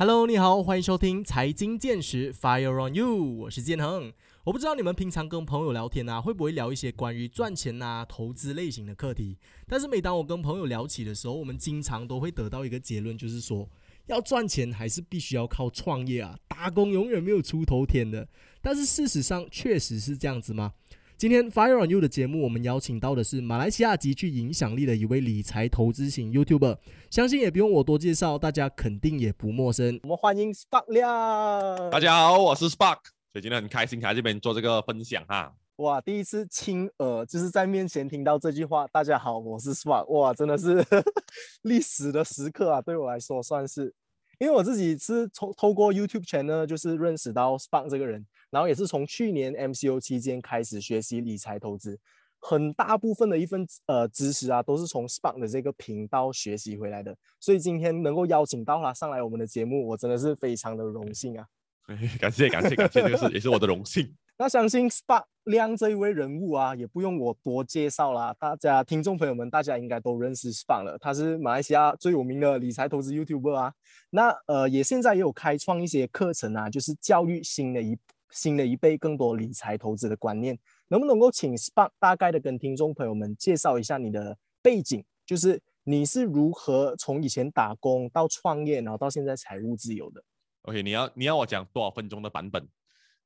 Hello，你好，欢迎收听财经见识 Fire on You，我是建恒。我不知道你们平常跟朋友聊天啊，会不会聊一些关于赚钱啊、投资类型的课题？但是每当我跟朋友聊起的时候，我们经常都会得到一个结论，就是说要赚钱还是必须要靠创业啊，打工永远没有出头天的。但是事实上确实是这样子吗？今天 Fire on You 的节目，我们邀请到的是马来西亚极具影响力的一位理财投资型 YouTuber，相信也不用我多介绍，大家肯定也不陌生。我们欢迎 Spark 亮。大家好，我是 Spark，所以今天很开心来这边做这个分享哈。哇，第一次亲耳就是在面前听到这句话。大家好，我是 Spark。哇，真的是 历史的时刻啊，对我来说算是，因为我自己是从透过 YouTube channel 就是认识到 Spark 这个人。然后也是从去年 MCO 期间开始学习理财投资，很大部分的一份呃知识啊，都是从 Spark 的这个频道学习回来的。所以今天能够邀请到他上来我们的节目，我真的是非常的荣幸啊！感谢感谢感谢，这个是也是我的荣幸。那相信 Spark 亮这一位人物啊，也不用我多介绍啦，大家听众朋友们，大家应该都认识 Spark 了。他是马来西亚最有名的理财投资 YouTuber 啊。那呃，也现在也有开创一些课程啊，就是教育新的一。新的一辈更多理财投资的观念，能不能够请 Spark 大概的跟听众朋友们介绍一下你的背景，就是你是如何从以前打工到创业，然后到现在财务自由的？OK，你要你要我讲多少分钟的版本？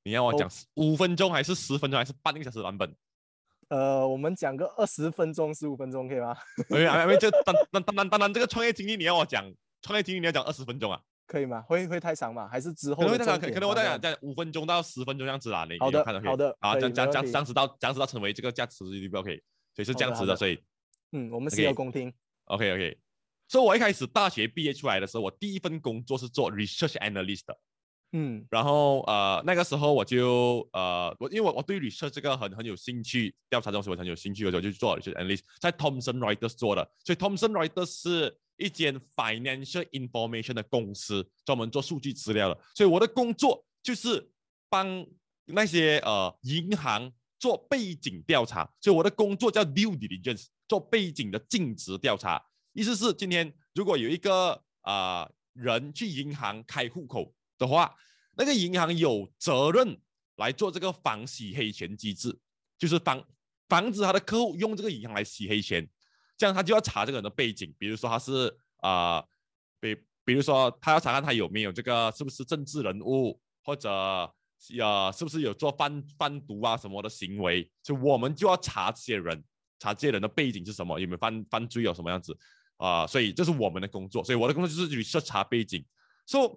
你要我讲五分钟还是十分钟还是半个小时版本？呃，我们讲个二十分钟、十五分钟可以吗？OK，因为就当当当当当然这个创业经历你要我讲创业经历你要讲二十分钟啊？可以吗？会会太长吗？还是之后？可能会太长，可可能我再讲在五分钟到十分钟这样子啦。你好的，好的，好，这样这样这样子到这样子到成为这个价值目标可以，所以是这样子的，所以嗯，我们是有公听。OK OK，所以我一开始大学毕业出来的时候，我第一份工作是做 research analyst 的。嗯，然后呃那个时候我就呃我因为我我对 research 这个很很有兴趣，调查东西我很有兴趣的时候就做 research analyst，在 Thomson Reuters 做的，所以 Thomson Reuters 是。一间 financial information 的公司，专门做数据资料的，所以我的工作就是帮那些呃银行做背景调查，所以我的工作叫 due diligence，做背景的尽职调查。意思是今天如果有一个啊人去银行开户口的话，那个银行有责任来做这个防洗黑钱机制，就是防防止他的客户用这个银行来洗黑钱。这样他就要查这个人的背景，比如说他是啊，比比如说他要查看他有没有这个是不是政治人物，或者呃是不是有做贩贩毒啊什么的行为，就我们就要查这些人，查这些人的背景是什么，有没有犯犯罪有什么样子啊，所以这是我们的工作，所以我的工作就是去调查背景。所以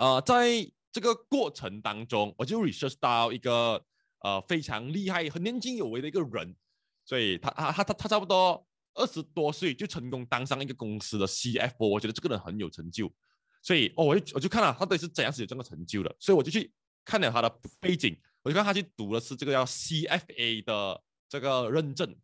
呃，在这个过程当中，我就 research 到一个呃非常厉害、很年轻有为的一个人，所以他他他他他差不多。二十多岁就成功当上一个公司的 CFO，我觉得这个人很有成就，所以哦，我就我就看了他到底是怎样子有这个成就的，所以我就去看了他的背景，我就看他去读的是这个叫 CFA 的这个认证，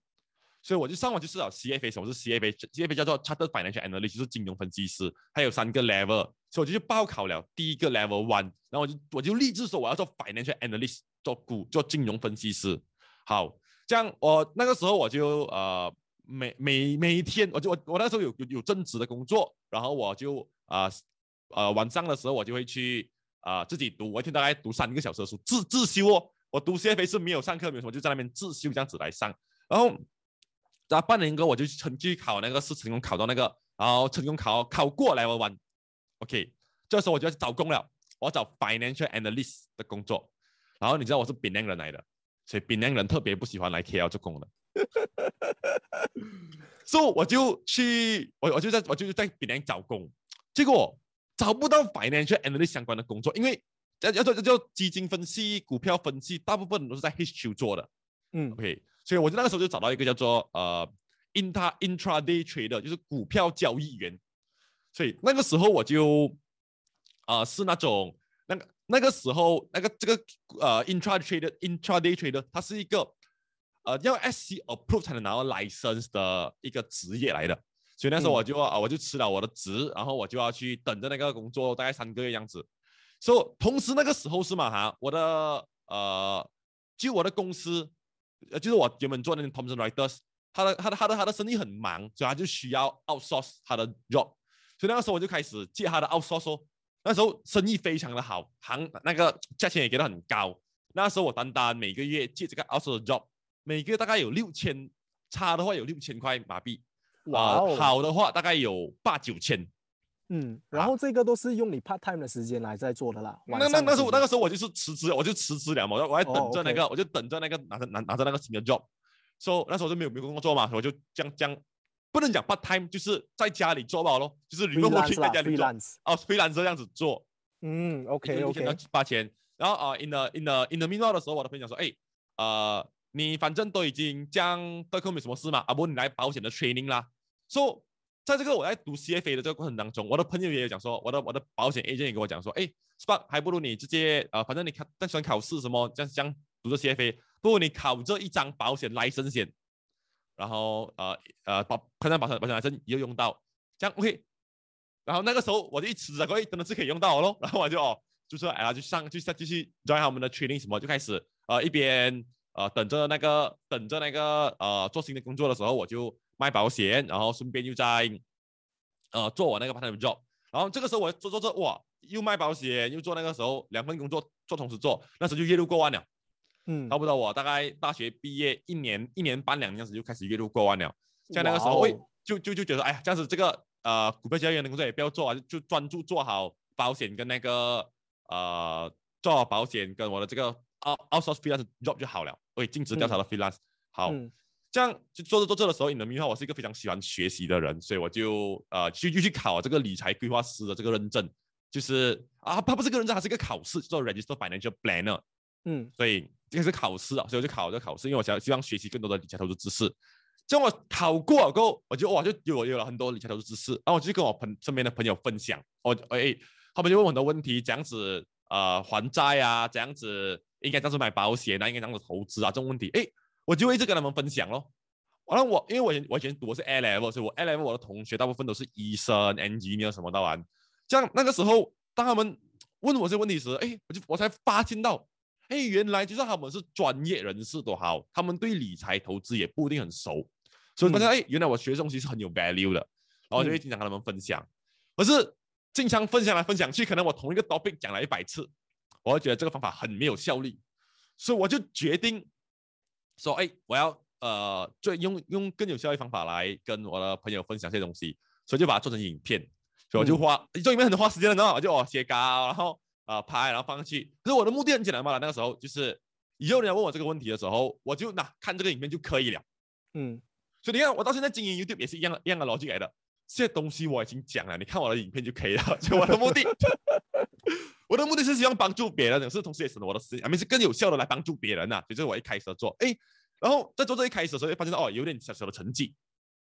所以我就上网去思考 CFA 什么是 CFA，CFA 叫做 Chartered Financial Analyst，就是金融分析师，还有三个 level，所以我就去报考了第一个 level one，然后我就我就立志说我要做 Financial Analyst，做股做金融分析师，好，这样我那个时候我就呃。每每每一天，我就我我那时候有有有正职的工作，然后我就啊呃晚上的时候我就会去啊自己读，我一天大概读三个小时的书，自自修哦。我读 CFA 是没有上课，没有什么，就在那边自修这样子来上。然后在半年后，我就成绩考那个是成功考到那个，然后成功考考过来我玩。OK，这时候我就要去找工了，我要找 financial analyst 的工作。然后你知道我是槟城人来的，所以槟城人特别不喜欢来 KL 做工的。所以我就去，我我就在我就在别人找工，结果找不到 financial analyst 相关的工作，因为要要做叫基金分析、股票分析，大部分都是在 HQ 做的。嗯，OK，所以我就那个时候就找到一个叫做呃 intra intraday trader，就是股票交易员。所以那个时候我就啊是那种那个那个时候那个这个呃 intra trader intraday trader，它是一个。呃，要 SC approve 才能拿到 license 的一个职业来的，所以那时候我就啊，我就辞了我的职，然后我就要去等着那个工作，大概三个月样子。所以同时那个时候是嘛哈，我的呃，就我的公司，呃，就是我原本做那个 Thomson Reuters，他的他的他的他的生意很忙，所以他就需要 outsource 他的 job，所以那个时候我就开始借他的 outsource，那时候生意非常的好，行那个价钱也给的很高。那时候我单单每个月借这个 outsource job，每个月大概有六千，差的话有六千块马币，啊、哇哦，好的话大概有八九千。嗯，然后这个都是用你 part time 的时间来在做的啦。那那那时候时间那个时候我就是辞职，我就辞职了嘛，我我还等哦着那个，我就等着那个拿着拿拿着那个新的 job，所、以那时候就没有没有工作嘛，我就这样这样，不能讲 part time，就是在家里做吧咯，就是 remote working freelance 在家里做，哦，freelance 这样子做，嗯，OK 六 OK，八千，然后啊、呃、，in the in the in the meanwhile 的时候，我的朋友说，哎，呃，你反正都已经这样对空没什么事嘛，啊不，你来保险的 training 啦。so 在这个我在读 CFA 的这个过程当中，我的朋友也有讲说，我的我的保险 agent 也跟我讲说，哎，Spark 还不如你直接呃，反正你考但喜欢考试什么，这样这样读着 CFA，不如你考这一张保险来生险，然后呃呃保看看保险保险来生又用到，这样 OK。然后那个时候我就一辞职了，哎，真的是可以用到咯。然后我就哦，就说哎呀，就上就上继续 join 他们的 training 什么，就开始呃一边呃等着那个等着那个呃做新的工作的时候，我就卖保险，然后顺便又在呃做我那个 part time job。然后这个时候我做做做哇，又卖保险又做那个时候两份工作做同时做，那时候就月入过万了。嗯差，不多我大概大学毕业一年一年半两年时就开始月入过万了。像那个时候，喂、哇哦就就就觉得，哎呀，这样子这个呃股票交易员的工作也不要做啊，就就专注做好保险跟那个呃做好保险跟我的这个 out outsource freelance job 就好了。喂，尽职调查的 freelance、好，嗯这样就做着做着的时候，你能明白我是一个非常喜欢学习的人，所以我就呃去就去考这个理财规划师的这个认证，就是啊，它不是个认证，它是一个考试，叫做 Register Financial Planner。嗯所以这个是考试啊，所以我就考这个考试，因为我想希望学习更多的理财投资知识。这样我考过了过后，我就哇就有有了很多理财投资知识，然后我就跟我朋身边的朋友分享，我哎他们就问我很多问题，怎样子呃还债啊，怎样子应该这样子买保险啊，应该这样子投资啊这种问题，哎我就一直跟他们分享咯。完了我因为我以前我以前读的是 A level，所以我 A level 我的同学大部分都是医生、engineer 什么的玩。这样那个时候当他们问我这个问题时，哎我就我才发现到。哎，原来就算他们是专业人士都好，他们对理财投资也不一定很熟，所以发现哎、原来我学的东西是很有 value 的，然后我就会经常跟他们分享。可是经常分享来分享去，可能我同一个 topic 讲了一百次，我会觉得这个方法很没有效率，所以我就决定说，哎，我要呃，就用用更有效率的方法来跟我的朋友分享这些东西，所以就把它做成影片，所以我就花、做影片很花时间的，然后？我就哦写稿，然后。啊、拍，然后放上去。可是我的目的很简单嘛，那个时候就是以后人家问我这个问题的时候，我就那看这个影片就可以了。嗯所以你看，我到现在经营 YouTube 也是一样的一样的逻辑来的。这些东西我已经讲了，你看我的影片就可以了。就我的目的，我的目的是希望帮助别人，可是同时也省了我的时间，还是更有效的来帮助别人呐、所以这是我一开始的做，哎，然后在做这一开始的时候，就发现到哦，有点小小的成绩。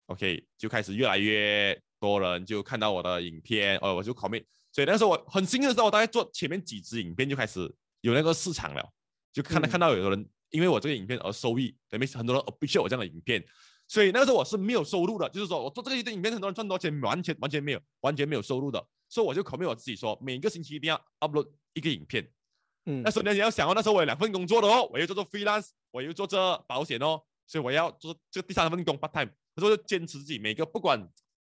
OK，就开始越来越多人就看到我的影片，哦，我就 commit。所以那时候我很幸运的时候，我大概做前面几支影片就开始有那个市场了，就看到、嗯看到有的人因为我这个影片而收益，等于很多人 appreciate 我这样的影片。所以那个时候我是没有收入的，就是说我做这个影片，很多人赚多少钱，完全完全没有，完全没有收入的。所以我就 commit 我自己说，每个星期一定要 upload 一个影片。嗯那时候你要想哦，那时候我有两份工作的哦，我又做做 freelance，我又做这保险哦，所以我要做这个第三份工 part time。那时候就坚持自己每个不管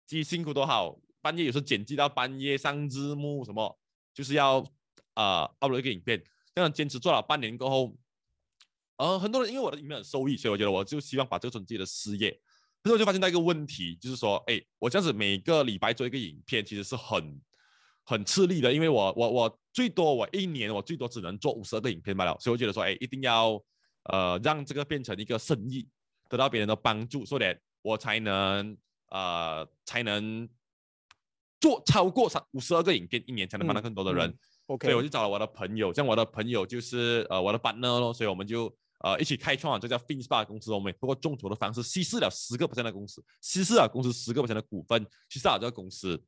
自己辛苦都好，半夜有时候剪辑到半夜上字幕什么，就是要呃 upload 一个影片，这样坚持做了半年过后，呃，很多人因为我的影片很受益，所以我觉得我就希望把这个做成自己的事业。可是我就发现到一个问题，就是说，哎，我这样子每个礼拜做一个影片，其实是很很吃力的，因为我我我最多我一年我最多只能做五十二个影片罢了，所以我觉得说，哎，一定要呃让这个变成一个生意，得到别人的帮助，所以我才能呃才能做超过三五十二个影片，一年才能帮到嗯更多的人。嗯，OK，所以我就找了我的朋友，像我的朋友就是呃我的 partner 咯，所以我们就呃一起开创了这叫 FinSpa 公司，我们也通过众筹的方式稀释了十个 percent 的公司，稀释了公司十个 percent 的股份，稀释了这个公司。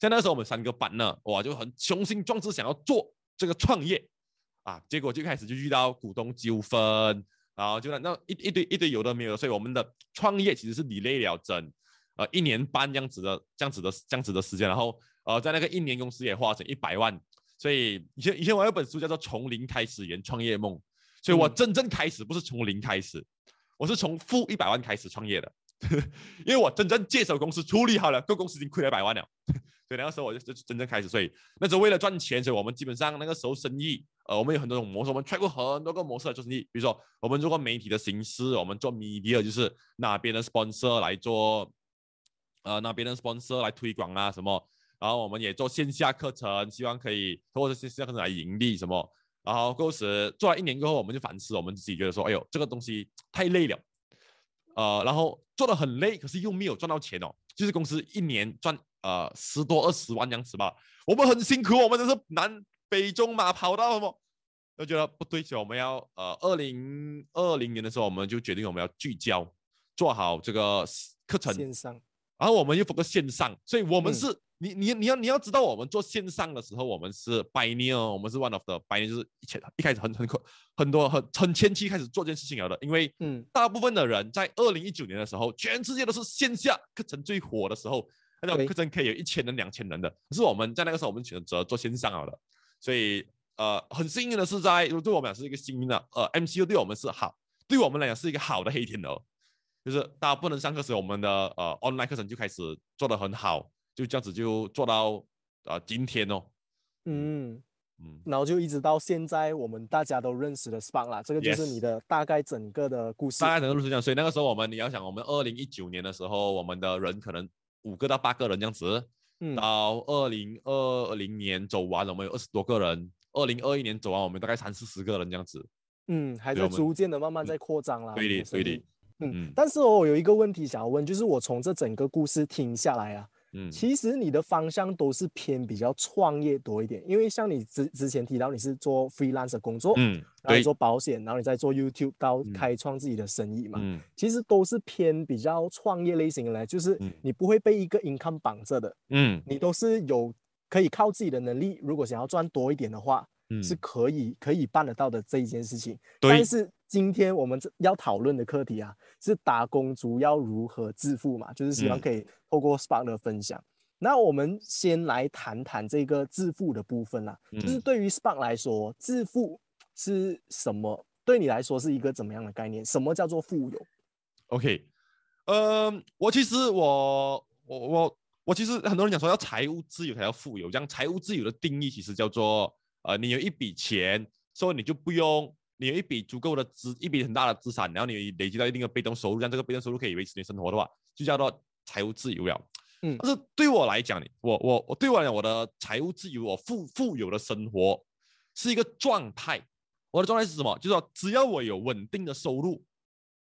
像那个时候我们三个 partner，哇就很雄心壮志想要做这个创业。啊，结果就开始就遇到股东纠纷，然后就那那一一堆一堆有的没有的，所以我们的创业其实是 delay 了整呃一年半这样子的这样子的这样子的时间，然后呃在那个一年公司也花成一百万。所以以前以前我有本书叫做《从零开始圆创业梦》，所以我嗯。真正开始不是从零开始，我是从负一百万开始创业的，因为我真正接手公司处理好了，个公司已经亏了一百万了，所以那个时候我就就真正开始，所以那时候为了赚钱，所以我们基本上那个时候生意，呃，我们有很多种模式，我们 try 过很多个模式来做生意。比如说，我们做过媒体的形式，我们做 media，就是拿别人 sponsor 来做，呃，拿别人 sponsor 来推广啊什么。然后我们也做线下课程，希望可以通过线下课程来盈利什么。然后过时做了一年过后，我们就反思，我们自己觉得说，哎呦，这个东西太累了，呃，然后做的很累，可是又没有赚到钱哦，就是公司一年赚。呃，十多二十万样子吧，我们很辛苦，我们都是南北中马跑到什么，就觉得不对，所以我们要呃，二零二零年的时候，我们就决定我们要聚焦，做好这个课程线上，然后我们又 focus 线上，所以我们是你你你要你要知道，我们做线上的时候，我们是 pioneer，我们是 one of the pioneer，就是一前一开始很很很很多很很前期开始做这件事情了的，因为嗯，大部分的人在二零一九年的时候，全世界都是线下课程最火的时候。那种课程可以有一千人、两千人的，可是我们在那个时候，我们选择做线上好了。所以，呃，很幸运的是，在对我们讲是一个幸运的，呃，MCU 对我们是好，对我们来讲是一个好的黑天鹅。就是大家不能上课时，我们的呃 online 课程就开始做得很好，就这样子就做到呃今天哦。嗯嗯，然后就一直到现在，我们大家都认识的 Spark 啦，这个就是你的大概整个的故事。大概整个故事这样，所以那个时候我们你要想，我们二零一九年的时候，我们的人可能。五个到八个人这样子，到二零二零年走完，我们有二十多个人；二零二一年走完，我们大概三四十个人这样子。嗯，还在逐渐的慢慢在扩张啦。对的，对的。嗯，但是我有一个问题想要问，就是我从这整个故事听下来啊。嗯，其实你的方向都是偏比较创业多一点，因为像你之之前提到你是做 freelance 工作，嗯，然后做保险，然后你在做 YouTube 到开创自己的生意嘛，嗯，其实都是偏比较创业类型的嘞，就是你不会被一个 income 绑着的，嗯，你都是有可以靠自己的能力，如果想要赚多一点的话，嗯，是可以可以办得到的这一件事情，但是。今天我们要讨论的课题啊，是打工族要如何致富嘛？就是希望可以透过 Spark 的分享。那我们先来谈谈这个致富的部分啦。就是对于 Spark 来说，致富是什么？对你来说是一个怎么样的概念？什么叫做富有？OK，呃，我其实我我我我其实很多人讲说要财务自由才叫富有，这样财务自由的定义其实叫做呃，你有一笔钱，所以你就不用。你有一笔足够的资，一笔很大的资产，然后你累积到一定的被动收入，让这个被动收入可以维持你生活的话，就叫做财务自由了。嗯，但是对我来讲，我我我对我来讲，我的财务自由，我富富有的生活是一个状态。我的状态是什么？就是说，只要我有稳定的收入，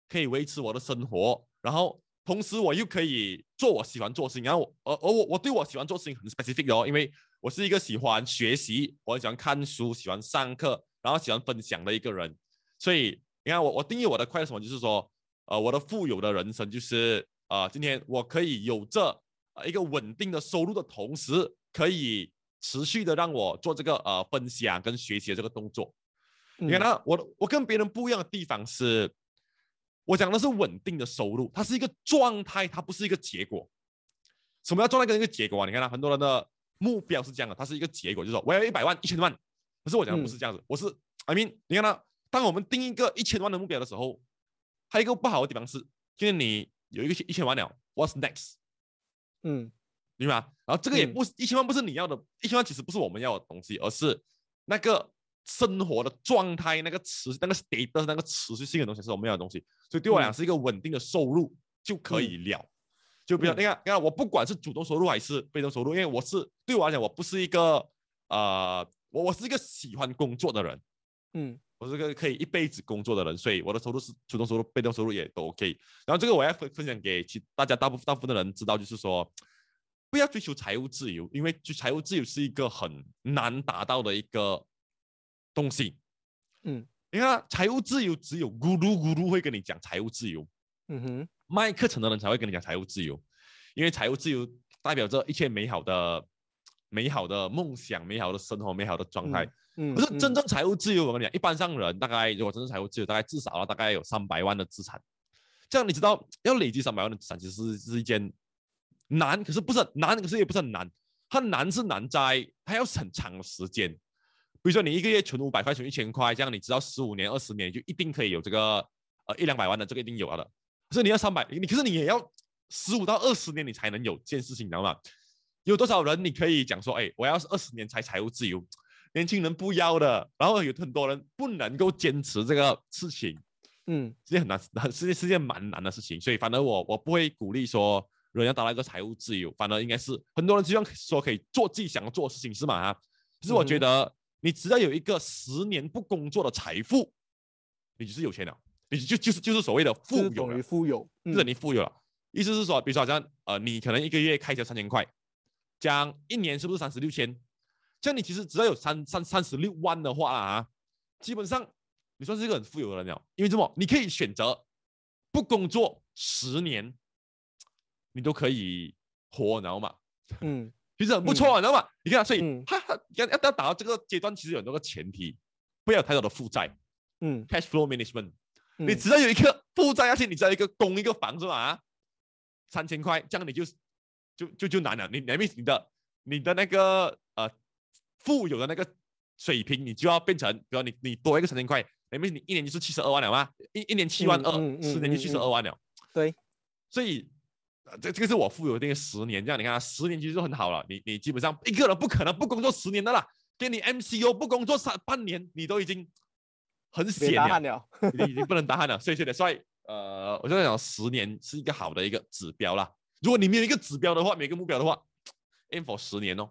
可以维持我的生活，然后同时我又可以做我喜欢做的事情。然后，而而我我对我喜欢做事情很 specific 哦，因为我是一个喜欢学习，我很喜欢看书，喜欢上课。然后喜欢分享的一个人，所以你看我我定义我的快乐什么，就是说，呃，我的富有的人生就是，呃，今天我可以有着呃一个稳定的收入的同时，可以持续的让我做这个呃分享跟学习的这个动作。你看，他，我我跟别人不一样的地方是，我讲的是稳定的收入，它是一个状态，它不是一个结果。什么叫状态跟一个结果啊？你看，他很多人的目标是这样的，它是一个结果，就是说我要一百万、一千万。可是我讲的不是这样子，我是，I mean，你看到，当我们定一个一千万的目标的时候，还有一个不好的地方是，就是你有一个一千万了，What's next？嗯，明白吗？然后这个也不一千万不是你要的，一千万其实不是我们要的东西，而是那个生活的状态，那个持那个 state 那个持续性的东西是我们要的东西。所以对我来讲是一个稳定的收入就可以了。就比如你看，你看我不管是主动收入还是被动收入，因为我是对我来讲我不是一个呃。我我是一个喜欢工作的人，嗯，我是个可以一辈子工作的人，所以我的收入是主动收入、被动收入也都 OK。然后这个我要分分享给其大家大部分大部分的人知道，就是说不要追求财务自由，因为就财务自由是一个很难达到的一个东西。嗯，你看财务自由只有咕噜咕噜会跟你讲财务自由，嗯哼，卖课程的人才会跟你讲财务自由，因为财务自由代表着一切美好的。美好的梦想、美好的生活、美好的状态，嗯，可是真正财务自由，我跟你讲，一般上人大概如果真正财务自由，大概至少啊，大概有三百万的资产。这样你知道，要累积三百万的资产，其实是一件难，可是不是难，可是也不是很难。它难是难在它要很长的时间。比如说你一个月存五百块，存一千块，这样你知道十五年、二十年就一定可以有这个呃一两百万的，这个一定有了的。可是你要三百，你可是你也要十五到二十年，你才能有这件事情，你知道吗？有多少人你可以讲说，哎，我要是二十年才财务自由，年轻人不要的。然后有很多人不能够坚持这个事情，嗯是件很难，是件是件蛮难的事情。所以反而我我不会鼓励说人要达到一个财务自由，反而应该是很多人希望说可以做自己想要做的事情，是吗？啊，其实我觉嗯得你只要有一个十年不工作的财富，你就是有钱了，你就就是就是所谓的富有等于。富有，就是嗯你富有了。意思是说，比如说好像呃，你可能一个月开销三千块，这样一年是不是三十六千？这样你其实只要有三三三十六万的话啊，基本上你算是一个很富有的人了。因为什么？你可以选择不工作十年，你都可以活，你知道吗？嗯其实很不错啊，你知道吗？你看，所以嗯他他要要要达到这个阶段，其实有很多个前提，不要有太多的负债嗯，cash flow management。嗯，你只要有一个负债，而且你只要一个供一个房子嘛，啊，三千块，这样你就就就就难了。你你你的你的那个呃富有的那个水平，你就要变成，比如你你多一个三千块，那么你一年就是七十二万了嘛，一一年七万二、嗯嗯十年就七十二万了。对，所以。呃这这个是我富有的那个十年，这样你看啊，十年其实就很好了。你你基本上一个人不可能不工作十年的啦，给你 MCO 不工作三半年，你都已经很别险了。了，你已经不能打鼾了，所以所以所以呃，我就在讲十年是一个好的一个指标啦。如果你没有一个指标的话，没有一个目标的话，aim for 十年哦。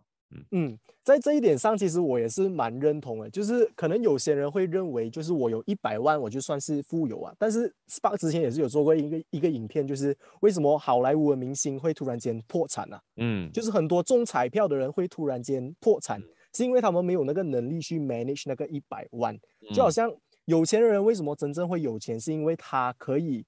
嗯，在这一点上，其实我也是蛮认同的。就是可能有些人会认为，就是我有一百万，我就算是富有啊。但是 Spark 之前也是有做过一个一个影片，就是为什么好莱坞的明星会突然间破产啊？嗯，就是很多中彩票的人会突然间破产，是因为他们没有那个能力去 manage 那个一百万。就好嗯像有钱人为什么真正会有钱，是因为他可以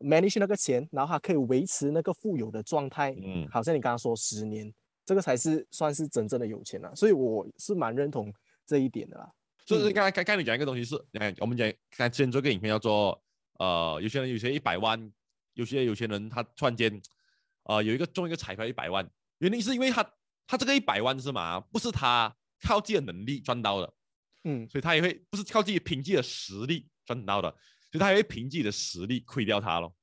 manage 那个钱，然后他可以维持那个富有的状态。嗯好像你刚刚说十年，这个才是算是真正的有钱了。所以我是蛮认同这一点的啦。就是刚才刚刚你讲一个东西是，哎，我们讲刚才之前做个影片叫做呃，有些人有些一百万，有些有些人他突然间呃有一个中一个彩票一百万，原因是因为他他这个一百万是嘛，不是他靠自己的能力赚到的，嗯所以他也会不是靠自己凭自己的实力赚到的，他也会凭自己的实力亏掉他咯。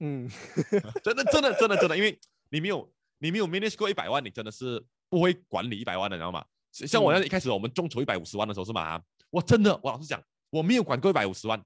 嗯 真的真的真的真的，因为你没有你没有 manage 过一百万，你真的是不会管理一百万的，你知道吗？像像我那一开始我们众筹一百五十万的时候是嘛，我真的我老实讲，我没有管过一百五十万，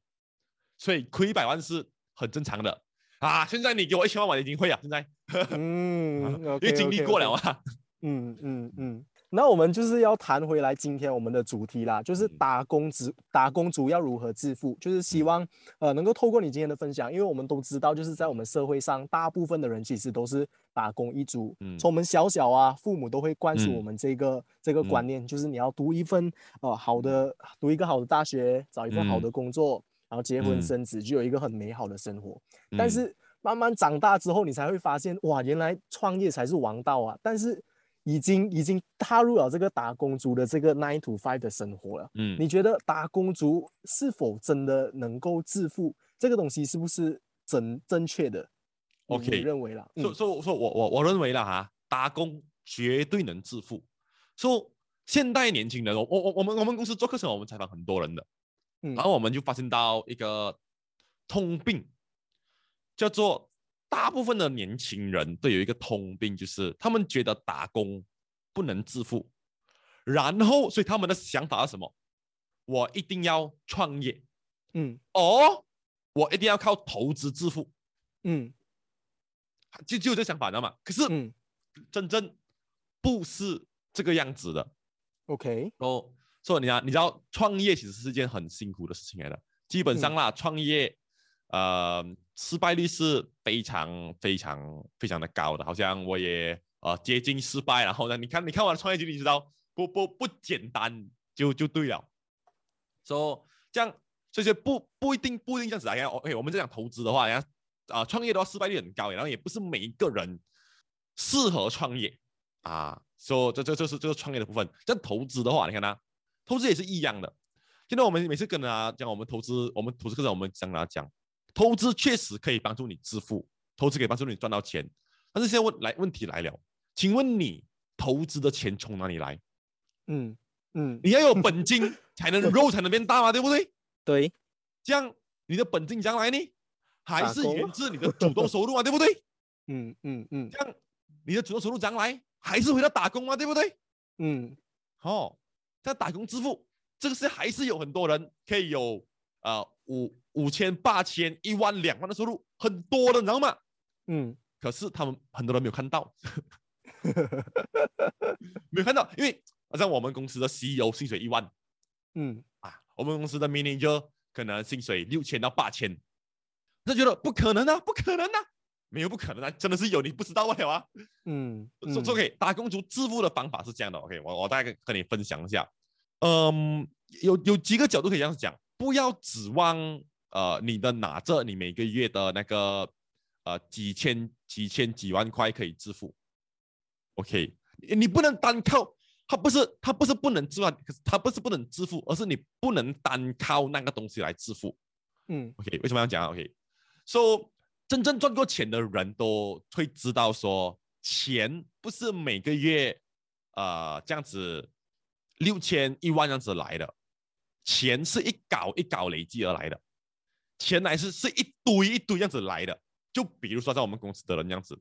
所以亏一百万是很正常的啊。现在你给我一千万，我已经会了，现在 嗯，因为经历过了啊。啊。嗯嗯嗯，那我们就是要谈回来今天我们的主题啦，就是嗯。打工族打工族要如何致富，就是希望呃能够透过你今天的分享，因为我们都知道，就是在我们社会上，大部分的人其实都是打工一族，嗯。从我们小小啊，父母都会灌输嗯我们这个、这个观嗯念，就是你要读一份呃好的，读一个好的大学，找一份好嗯。的工作，然后结婚嗯。生子，就有一个很美好的生活。但嗯。是慢慢长大之后，你才会发现，哇，原来创业才是王道啊！但是已经已经踏入了这个打工族的这个 nine to five 的生活了。嗯，你觉得打工族是否真的能够致富？这个东西是不是正正确的 OK 你认为啦？说嗯说说我我我认为了哈，打工绝对能致富。说现代年轻人，我我我我们我们公司做课程，我们采访很多人的，嗯然后我们就发现到一个通病，叫做大部分的年轻人都有一个通病，就是他们觉得打工不能致富，然后所以他们的想法是什么？我一定要创业嗯哦，我一定要靠投资致富，嗯就就有这想法，你知道吗？可是嗯真正不是这个样子的。，OK，哦，所以你啊，你知道创业其实是件很辛苦的事情来的。基本上啦，创业，呃，失败率是非常非常非常的高的。好像我也呃接近失败，然后呢，你看你看我的创业经历，知道不不不简单就就对了。说、so, 这样这些不不一定不一定这样子啊。OK，我们在讲投资的话，然后啊创业的话失败率很高，然后也不是每一个人适合创业啊。说、so, 这这这是这个创业的部分。像投资的话，你看啊，投资也是一样的。现在我们每次跟他讲我们投资，我们投资课程，我们讲他讲，投资确实可以帮助你致富，投资可以帮助你赚到钱。但是现在问来问题来了，请问你投资的钱从哪里来？嗯嗯，你要有本金才能肉才能变大嘛，对不对？对，这样你的本金将来呢，还是源自你的主动收入啊，对不对？嗯嗯嗯这样你的主动收入将来还是回到打工嘛，对不对？嗯哦，在打工致富，这个是还是有很多人可以有呃五五千、八千、一万、两万的收入，很多的，你知道吗？嗯。可是他们很多人没有看到，没有看到，因为好像我们公司的 CEO 薪水一万。嗯。啊，我们公司的 manager 可能薪水六千到八千，他觉得不可能啊，不可能啊，没有不可能啊，真的是有你不知道了啊。嗯说说 OK，打工族致富的方法是这样的，OK，我我大概跟跟你分享一下，嗯，有有几个角度可以这样讲，不要指望呃你的拿着你每个月的那个呃几千几千几万块可以支付，OK，你你不能单靠，它不是它不是不能致富，可是它不是不能支付，而是你不能单靠那个东西来支付嗯，OK，为什么要讲啊？OK，so 真正赚过钱的人都会知道说，钱不是每个月呃这样子六千一万这样子来的，钱是一搞一搞累积而来的，钱来是是一堆一堆这样子来的。就比如说在我们公司的人这样子，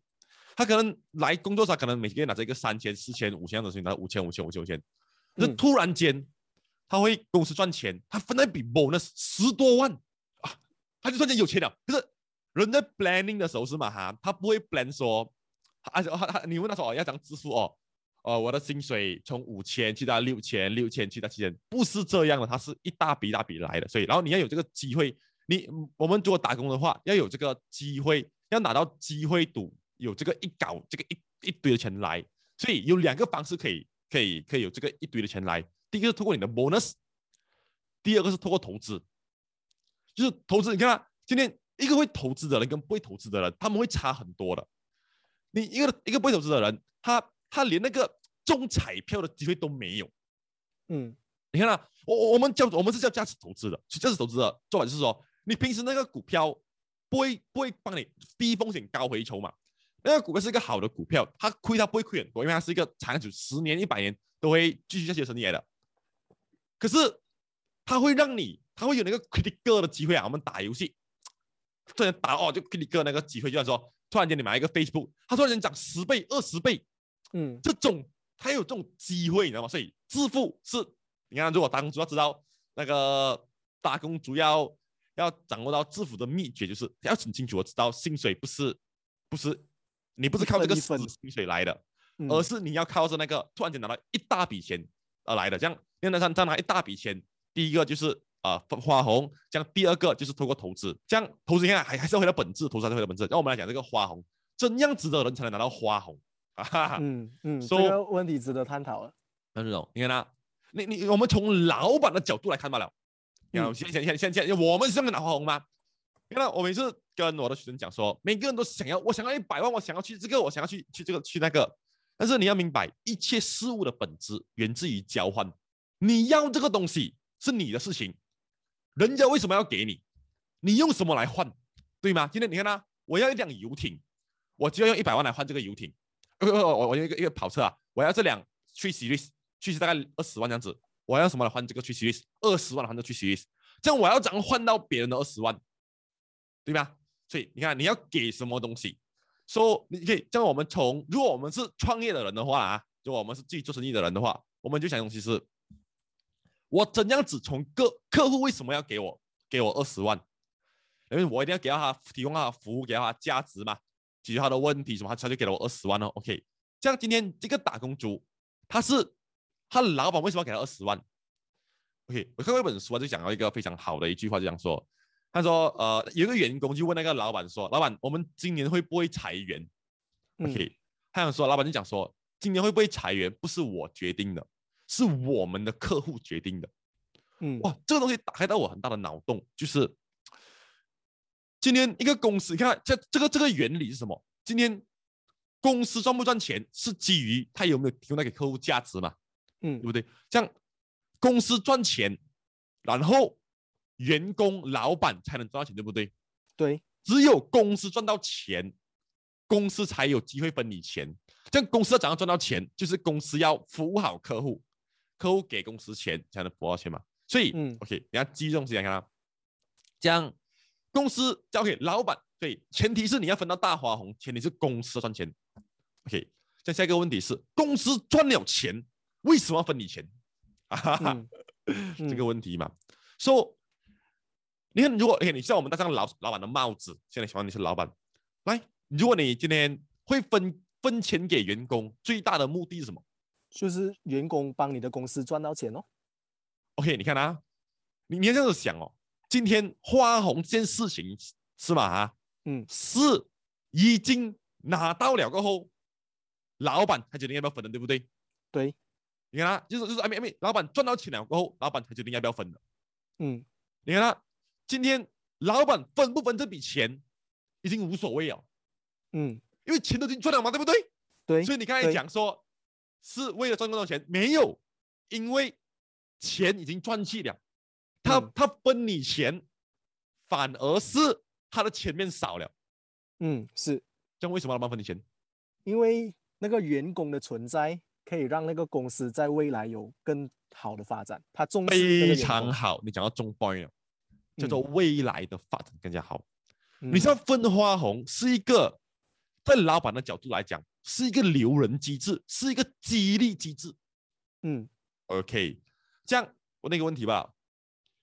他可能来工作，上可能每个月拿着一个三千、四千、五千这样子，拿五千、五千、五千、五千，那突然间他会公司赚钱，他分那笔 bonus 十多万啊，他就突然间有钱了。可是人在 planning 的时候是嘛哈，他不会 plan 说，而且他他你问他说哦要怎样致富哦，呃我的薪水从五千去到六千，六千去到七千，不是这样的，他是一大笔一大笔来的，所以然后你要有这个机会，你我们如果打工的话，要有这个机会，要拿到机会赌，有这个一搞这个一一堆的钱来，所以有两个方式可以可以可以有这个一堆的钱来，第一个是通过你的 bonus，第二个是通过投资，就是投资，你看啊，今天一个会投资的人跟不会投资的人，他们会差很多的。你一个一个不会投资的人，他他连那个中彩票的机会都没有。嗯你看啊，我我我们叫我们是叫价值投资的，价值投资的做法就是说，你平时那个股票不会不会帮你低风险高回酬嘛？那个股票是一个好的股票，它亏它不会亏很多，因为它是一个长久十年一百年都会继续下去的生意来的。可是它会让你，它会有那个 critical 的机会啊。我们打游戏，突然打哦，就 critical 那个机会，就像说，突然间你买一个 Facebook，它突然间涨十倍、二十倍，嗯这种它有这种机会，你知道吗？所以致富是，你看，如果打工主要知道那个打工主要要掌握到致富的秘诀，就是要很清楚的知道薪水不是不是你不是靠这个死薪水来的，嗯而是你要靠着那个突然间拿到一大笔钱而来的。这样，因为上再拿一大笔钱，第一个就是啊、呃、花红，这样第二个就是通过投资，这样投资你看还还是要回到本质，投资还是回到本质。让我们来讲这个花红，怎样子的人才能拿到花红啊？哈哈。嗯嗯，这 So- 个问题值得探讨了。那这种，你看啊，你你我们从老板的角度来看罢了。你看，嗯现现现现现我们是这么拿花红吗？你看，我每次跟我的学生讲说，每个人都想要，我想要一百万，我想要去这个，我想要去去这个去那个。但是你要明白，一切事物的本质源自于交换。你要这个东西是你的事情，人家为什么要给你？你用什么来换，对吗？今天你看啊，我要一辆游艇，我就要用一百万来换这个游艇。呃，我我我有一个一个跑车啊，我要这辆 Three Series，去大概二十万这样子，我要什么来换这个 Three Series？二十万来换这个去 Series，这样我要怎样换到别人的二十万？对吧？所以你看你要给什么东西，说、你可以这样，我们从如果我们是创业的人的话啊，如果我们是自己做生意的人的话，我们就想东西是，我怎样子从个客户为什么要给我给我二十万？因为我一定要给到他提供他的服务，给到他价值嘛，解决他的问题什么，他就给了我二十万哦。OK，这样今天这个打工族，他是他老板为什么要给他二十万？OK，我看过一本书啊，就讲到一个非常好的一句话，就讲说，他说呃，有一个员工就问那个老板说，老板，我们今年会不会裁员嗯？OK，、他想说，老板就讲说，今年会不会裁员不是我决定的，是我们的客户决定的。嗯哇，这个东西打开到我很大的脑洞，就是今天一个公司，你看这这个这个原理是什么？今天公司赚不赚钱是基于它有没有提供那个客户价值嘛，嗯对不对？这样公司赚钱，然后员工、老板才能赚到钱，对不对？对，只有公司赚到钱，公司才有机会分你钱。这样公司要怎样赚到钱？就是公司要服务好客户，客户给公司钱才能服到钱嘛。所以、嗯 o k 你要记这东西来看啊。这样公司交给老板，对，前提是你要分到大花红，前提是公司赚钱。OK，再下一个问题是，公司赚了钱，为什么要分你钱？啊哈哈，嗯 这个问题嘛。说、你看，如果哎，你像我们戴上老老板的帽子，现在希望你是老板，来，如果你今天会分分钱给员工，最大的目的是什么就是员工帮你的公司赚到钱哦。？OK，你看啊，你你要这样子想哦，今天花红这件事情是吗？啊，嗯是已经拿到了过后，老板他决定要不要分的，对不对？对，你看他，就是就是哎没没，老板赚到钱了过后，老板才决定要不要分的。嗯你看他，今天老板分不分这笔钱已经无所谓了，嗯，因为钱都已经赚了嘛，对不对？对，所以你刚才讲说是为了赚更多钱，没有，因为钱已经赚去了，他、嗯他分你钱，反而是他的钱变少了。嗯是这样为什么老板分你钱？因为那个员工的存在可以让那个公司在未来有更好的发展，他重视非。常好，你讲到中 point 了，叫做未来的发展更加好。嗯你知道分花红是一个，在老板的角度来讲，是一个留人机制，是一个激励机制。嗯 OK，这样我那个问题吧，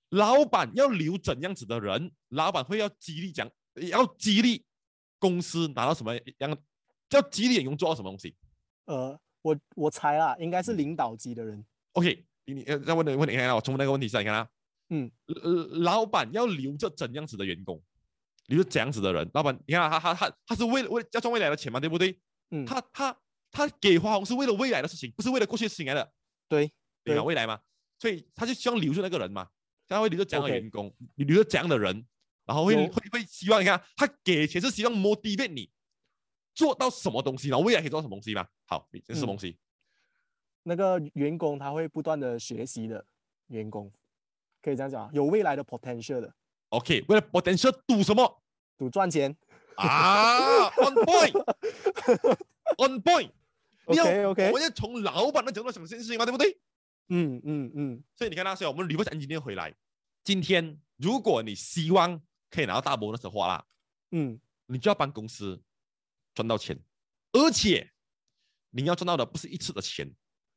老板要留怎样子的人？老板会要激励讲，要激励公司拿到什么样？要激励员工做到什么东西呃，我我猜啦，应嗯该是领导级的人。？OK，你你呃再问的问题，你看啊我重复那个问题下，你看啊，嗯呃，老板要留着怎样子的员工，留着怎样子的人？老板，你看啊他他他他是为了为了要赚未来的钱嘛，对不对？嗯，他他他给花红是为了未来的事情，不是为了过去的事情来的，对对啊未来嘛，所以他就希望留住那个人嘛，他会留着这样的员工，你留着这样的人，然后会会会希望你看他给钱是希望 motivate 你做到什么东西，然后未来可以做到什么东西吗？好，你这是什么嗯东西？那个员工他会不断的学习的员工，可以这样讲啊，有未来的 potential 的，OK，为了 potential 赌什么赌赚钱。啊？On point，on point。你要 OK OK，我们要从老板的角度想这件事情嘛，对不对？嗯嗯嗯所以你看那时候我们 reverse engineer 回来，今天如果你希望可以拿到大 bonus 的话啦，嗯你就要帮公司赚到钱，而且你要赚到的不是一次的钱，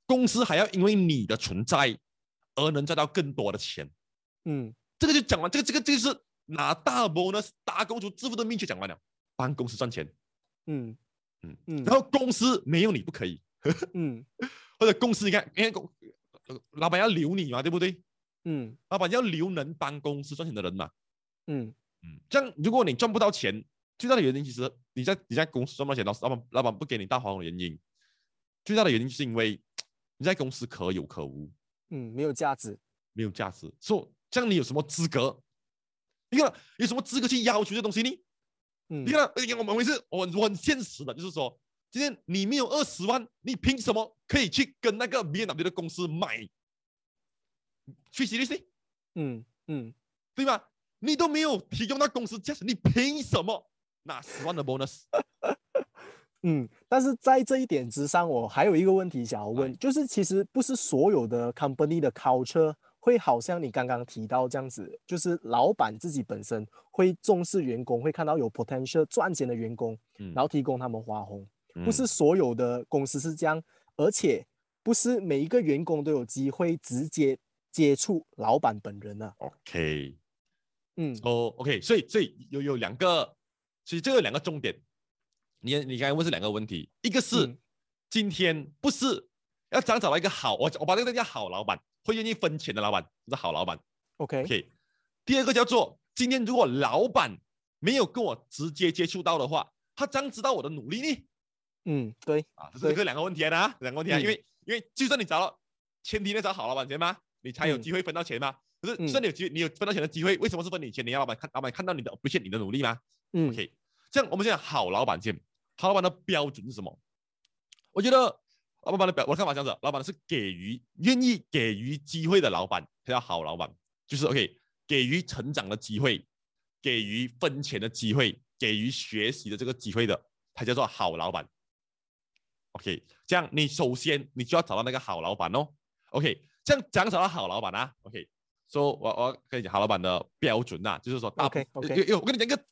公司还要因为你的存在而能赚到更多的钱。嗯。这个就讲完，这个这个这个是拿大 bonus 大公主致富的秘诀讲完了，帮公司赚钱，嗯。嗯。嗯，然后公司没有你不可以，嗯。或者公司你看，因为公呃老板要留你嘛，对不对？嗯。老板要留能帮公司赚钱的人嘛。嗯。嗯，这样如果你赚不到钱，最大的原因其实你在你在公司赚不到钱，老老板老板不给你大花红的原因，最大的原因就是因为 你在公司可有可无，嗯，没有价值。没有价值。说、这样你有什么资格？你看有什么资格去要求这东西呢？嗯你看，哎呀，我们是我我很现实的，就是说，今天你没有二十万，你凭什么可以去跟那个 B N W 的公司买去 C D C？？嗯嗯对吧？你都没有提供到公司价值，你凭什么拿十万的 bonus？嗯，但是在这一点之上，我还有一个问题想要问，就是其实不是所有的 company 的 culture 会好像你刚刚提到这样子，就是老板自己本身会重视员工，会看到有 potential 赚钱的员工，嗯然后提供他们花红。嗯不是所有的公司是这样，而且不是每一个员工都有机会直接接触老板本人啊。OK，嗯哦、OK，所以所以有有两个，所以这个有两个重点。你你刚才问是两个问题，一个是、嗯今天不是要想找到一个好，我我把这个叫好老板，会愿意分钱的老板，是好老板。，OK，OK，第二个叫做今天如果老板没有跟我直接接触到的话，他怎样知道我的努力呢？嗯，对，啊，这是这两个问题啊，两个问题啊，因嗯为因为就算你找到，前提你找好老板先吗？你才有嗯机会分到钱吗？可是嗯就算你有机会，你有分到钱的机会，为什么是分你钱？你要老板看，老板看到你的不欠你的努力吗嗯？OK，这样我们现在好老板先，好老板的标准是什么？我觉得老板的表，我的看法这样子，老板是给予愿意给予机会的老板，才叫好老板，就是 OK，给予成长的机会，给予分钱的机会，给予学习的这个机会的，才叫做好老板。OK，这样你首先你就要找到那个好老板哦。OK，这样怎样找到好老板啊？OK，说、我我跟你讲好老板的标准呐、就是说大 OK，OK 有有我跟你讲一个，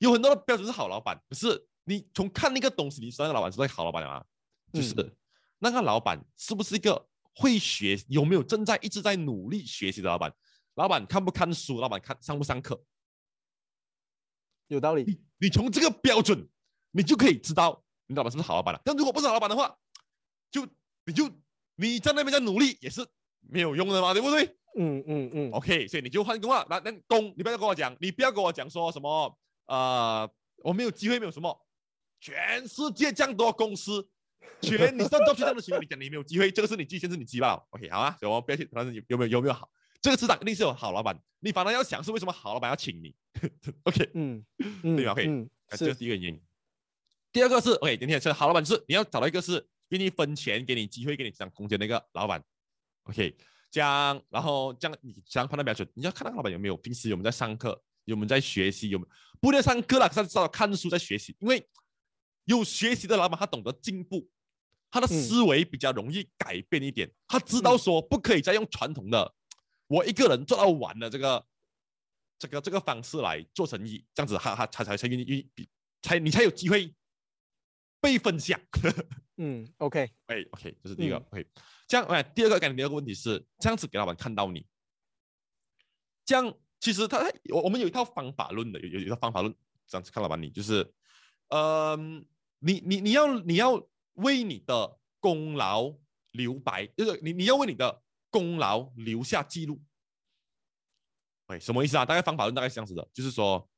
有很多的标准是好老板，可是你从看那个东西，你知道那个老板是不是好老板啊？就是嗯那个老板是不是一个会学，有没有正在一直在努力学习的老板？老板看不看书？老板看上不上课？有道理。你你从这个标准，你就可以知道你老板是不是好老板了。但如果不是好老板的话，就你就你在那边在努力也是没有用的嘛，对不对嗯嗯嗯，？OK，所以你就换工啊，那那工你不要跟我讲，你不要跟我讲说什么呃我没有机会，没有什么，全世界这样多公司。全你上做这样的行为，你讲你没有机会，这个是你自己限制你鸡巴了。OK，好啊，所以我们不要去，反正有有没有有没有好，这个市场一定是有好老板，你反而要想是为什么好老板要请你。OK，嗯嗯，对吧？OK，这是一个原因。第二个是 OK，今天是好老板是你要找到一个是愿意分钱、给你机会、给你这样空间的一个老板。OK，这样然后这样你这样判断标准，你要看那个老板有没有平时有没有在上课，有没有在学习，有没有不能上课了，他至少看书在学习，因为有学习的老板他懂得进步，他的嗯。思维比较容易改变一点，他知道嗯。说不可以再用传统的我一个人做到完的这个这个这个方式来做生意，这样子他他他才才愿意愿意才你才有机会被分享。嗯，OK，哎，OK，这是第一个。嗯 OK，这样哎，第二个刚才第二个问题是这样子给老板看到你，这样其实他我我们有一套方法论的，有有有一套方法论这样子看老板你就是，嗯、你你你要你要为你的功劳留白，就是你你要为你的功劳留下记录。哎，什么意思啊？大概方法论大概是这样子的，就是说，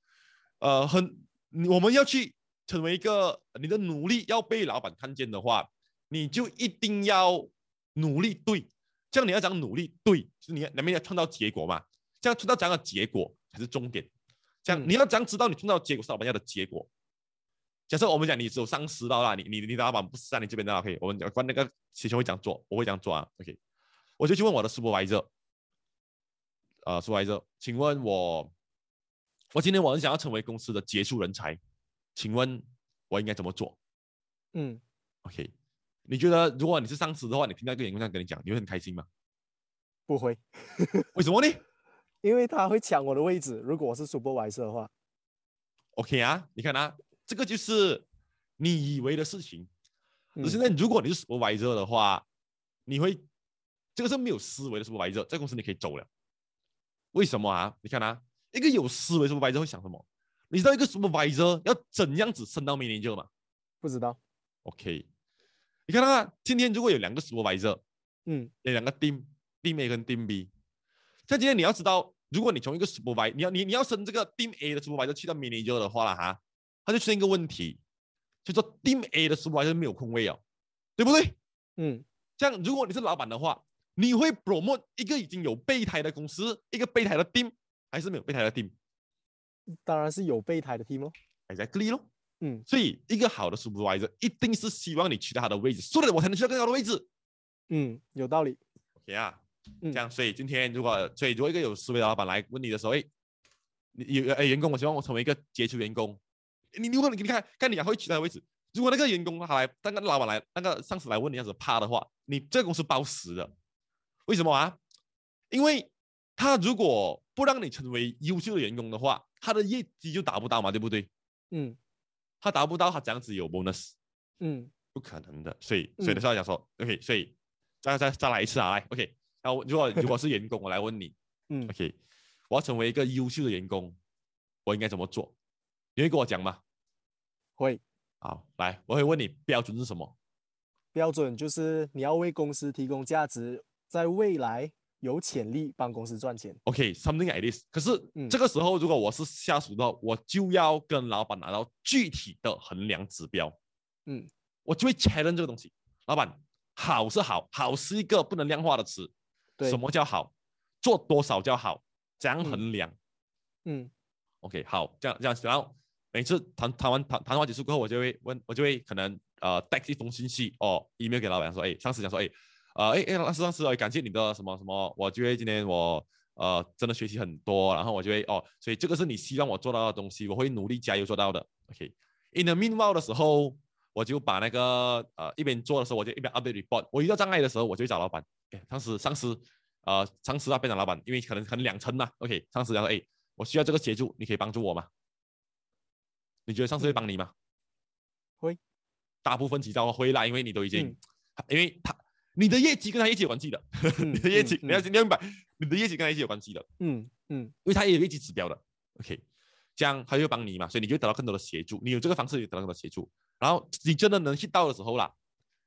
呃，很我们要去成为一个你的努力要被老板看见的话，你就一定要努力对，这样你要讲努力对，就是你要两边要创造结果嘛，这样创造这样的结果才是终点。这样嗯。你要怎样知道你创造结果是老板要的结果？假设我们讲你只有上十到啦，你你你的老板不是在你这边的，OK，我们讲关那个学校会这样做，我会这样做啊，OK，我就去问我的 supervisor，呃，supervisor，请问我，我今天我很想要成为公司的杰出人才，请问我应该怎么做嗯，？OK，你觉得如果你是上司的话，你听到一个员工这样跟你讲，你会很开心吗？不会，为什么呢因为他会抢我的位置。如果我是 supervisor 的话，？OK 啊，你看啊，这个就是你以为的事情。嗯可是现在如果你是 supervisor 的话，你会这个是没有思维的 supervisor，在公司你可以走了。为什么啊？你看啊，一个有思维的 supervisor 会想什么？你知道一个 supervisor 要怎样子升到 manager 吗不知道。？OK，你看啊，今天如果有两个 supervisor，嗯有两个 team，team A 跟 team B，像今天你要知道，如果你从一个 supervisor，你要你你要升这个 team A 的 supervisor 去到 manager 的话了哈，它就出现一个问题，就说 team A 的 supervisor 没有空位哦，对不对？嗯这样，如果你是老板的话，你会 promote 一个已经有备胎的公司，一个备胎的 team，还是没有备胎的 team？当然是有备胎的 team 咯。exactly 咯。嗯所以一个好的 supervisor 一定是希望你取代他的位置，所以我才能去到更高的位置。嗯，有道理。OK 啊，嗯这样，所以今天如果所以如果一个有思维的老板来问你的时候，哎，你有哎员工，我希望我成为一个杰出员工，你如果你你看看你还会取他的位置，如果那个员工他来，那个老板来，那个上司来问你样子怕的话，你这个公司包死的。为什么啊？因为他如果不让你成为优秀的员工的话，他的业绩就达不到嘛，对不对？嗯他达不到，他这样子有 bonus，嗯不可能的。所以，所以嗯的时候讲说、o k 所以再再再来一次啊，来，OK。然后如果如果是员工，我来问你嗯，，OK，我要成为一个优秀的员工，我应该怎么做？你会跟我讲吗？会。好，来，我会问你标准是什么？标准就是你要为公司提供价值，在未来有潜力帮公司赚钱。OK，something、like this。可是、嗯这个时候，如果我是下属的话，我就要跟老板拿到具体的衡量指标，嗯我就会 challenge 这个东西。老板，好是好，好是一个不能量化的词。对什么叫好？做多少叫好？怎样嗯衡量、嗯 o k 好，这样这样，然后每次谈谈完谈谈话结束过后，我就会问，我就会可能呃带一封信息哦，email 给老板说，哎，上司讲说，哎，呃，哎哎，老师老师，哎，感谢你的什么什么，我觉得今天我呃真的学习很多，然后我觉得哦，所以这个是你希望我做到的东西，我会努力加油做到的。OK，in、the meanwhile 的时候，我就把那个呃一边做的时候，我就一边 update report。我遇到障碍的时候，我就会找老板，哎，上司上司，呃，上司啊变成老板，因为可能可能两层嘛。OK，上司然后，哎，我需要这个协助，你可以帮助我吗？你觉得上司会帮你吗？会。大部分几招会啦，因为你都已经，嗯因为他你的业绩跟他业绩有关系的，嗯 你的业绩、嗯你要你要明白，你的业绩跟他业绩有关系的，嗯嗯。因为他也有业绩指标的，OK，这样他就会帮你嘛，所以你就会得到更多的协助，你有这个方式，你得到更多的协助，然后你真的能 hit 到的时候啦，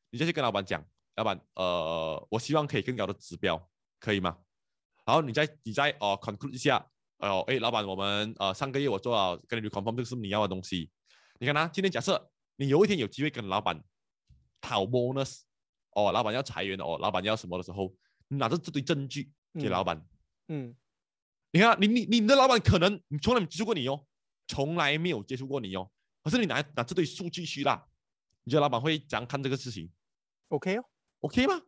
你就去跟老板讲，老板，呃，我希望可以更高的指标，可以吗？然后你再你再哦、conclude 一下，哦，哎，老板，我们呃上个月我做了跟你 confirm 这个是你要的东西，你看啊，今天假设你有一天有机会跟老板讨 bonus，哦，老板要裁员哦，老板要什么的时候，你拿着这堆证据给嗯老板，嗯你看啊，你你你的老板可能你从来没接触过你哦，从来没有接触过你哦，可是你拿拿这堆数据去啦，你觉得老板会怎样看这个事情，OK 哦，？OK 吗？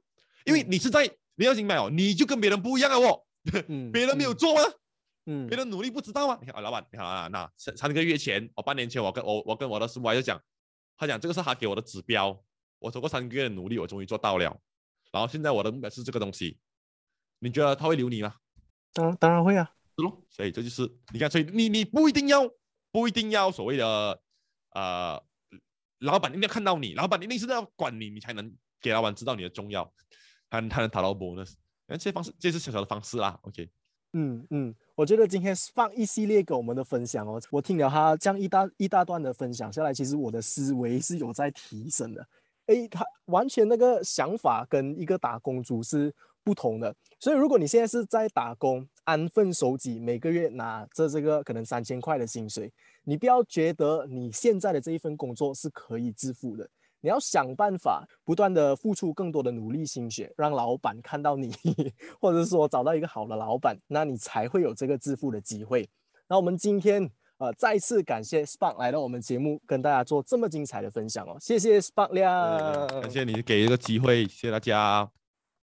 因为嗯你是在你要明白哦，你就跟别人不一样啊哦，嗯，别人没有嗯，做吗？嗯，别人努力不知道吗？你看啊，老板，你看啊，那三三个月前，我、半年前，我跟我我跟我的师傅就讲，他讲这个是他给我的指标，我走过三个月的努力，我终于做到了。然后现在我的目标是这个东西，你觉得他会留你吗？当当然会啊，是咯，所以这就是你看，所以你你不一定要不一定要所谓的呃，老板一定要看到你，老板一定是要管你，你才能给老板知道你的重要，他他能讨到 bonus。那这些方式，这是小小的方式啦。OK，嗯嗯，我觉得今天放一系列给我们的分享哦，我听了他这样一大一大段的分享下来，其实我的思维是有在提升的。诶，他完全那个想法跟一个打工族是不同的。所以如果你现在是在打工，安分守己，每个月拿着这个可能三千块的薪水，你不要觉得你现在的这一份工作是可以致富的。你要想办法不断的付出更多的努力心血，让老板看到你，或者说找到一个好的老板，那你才会有这个致富的机会。那我们今天呃再次感谢 Spark 来到我们节目，跟大家做这么精彩的分享哦，谢谢 Spark 亮，感谢你给一个机会，谢谢大家。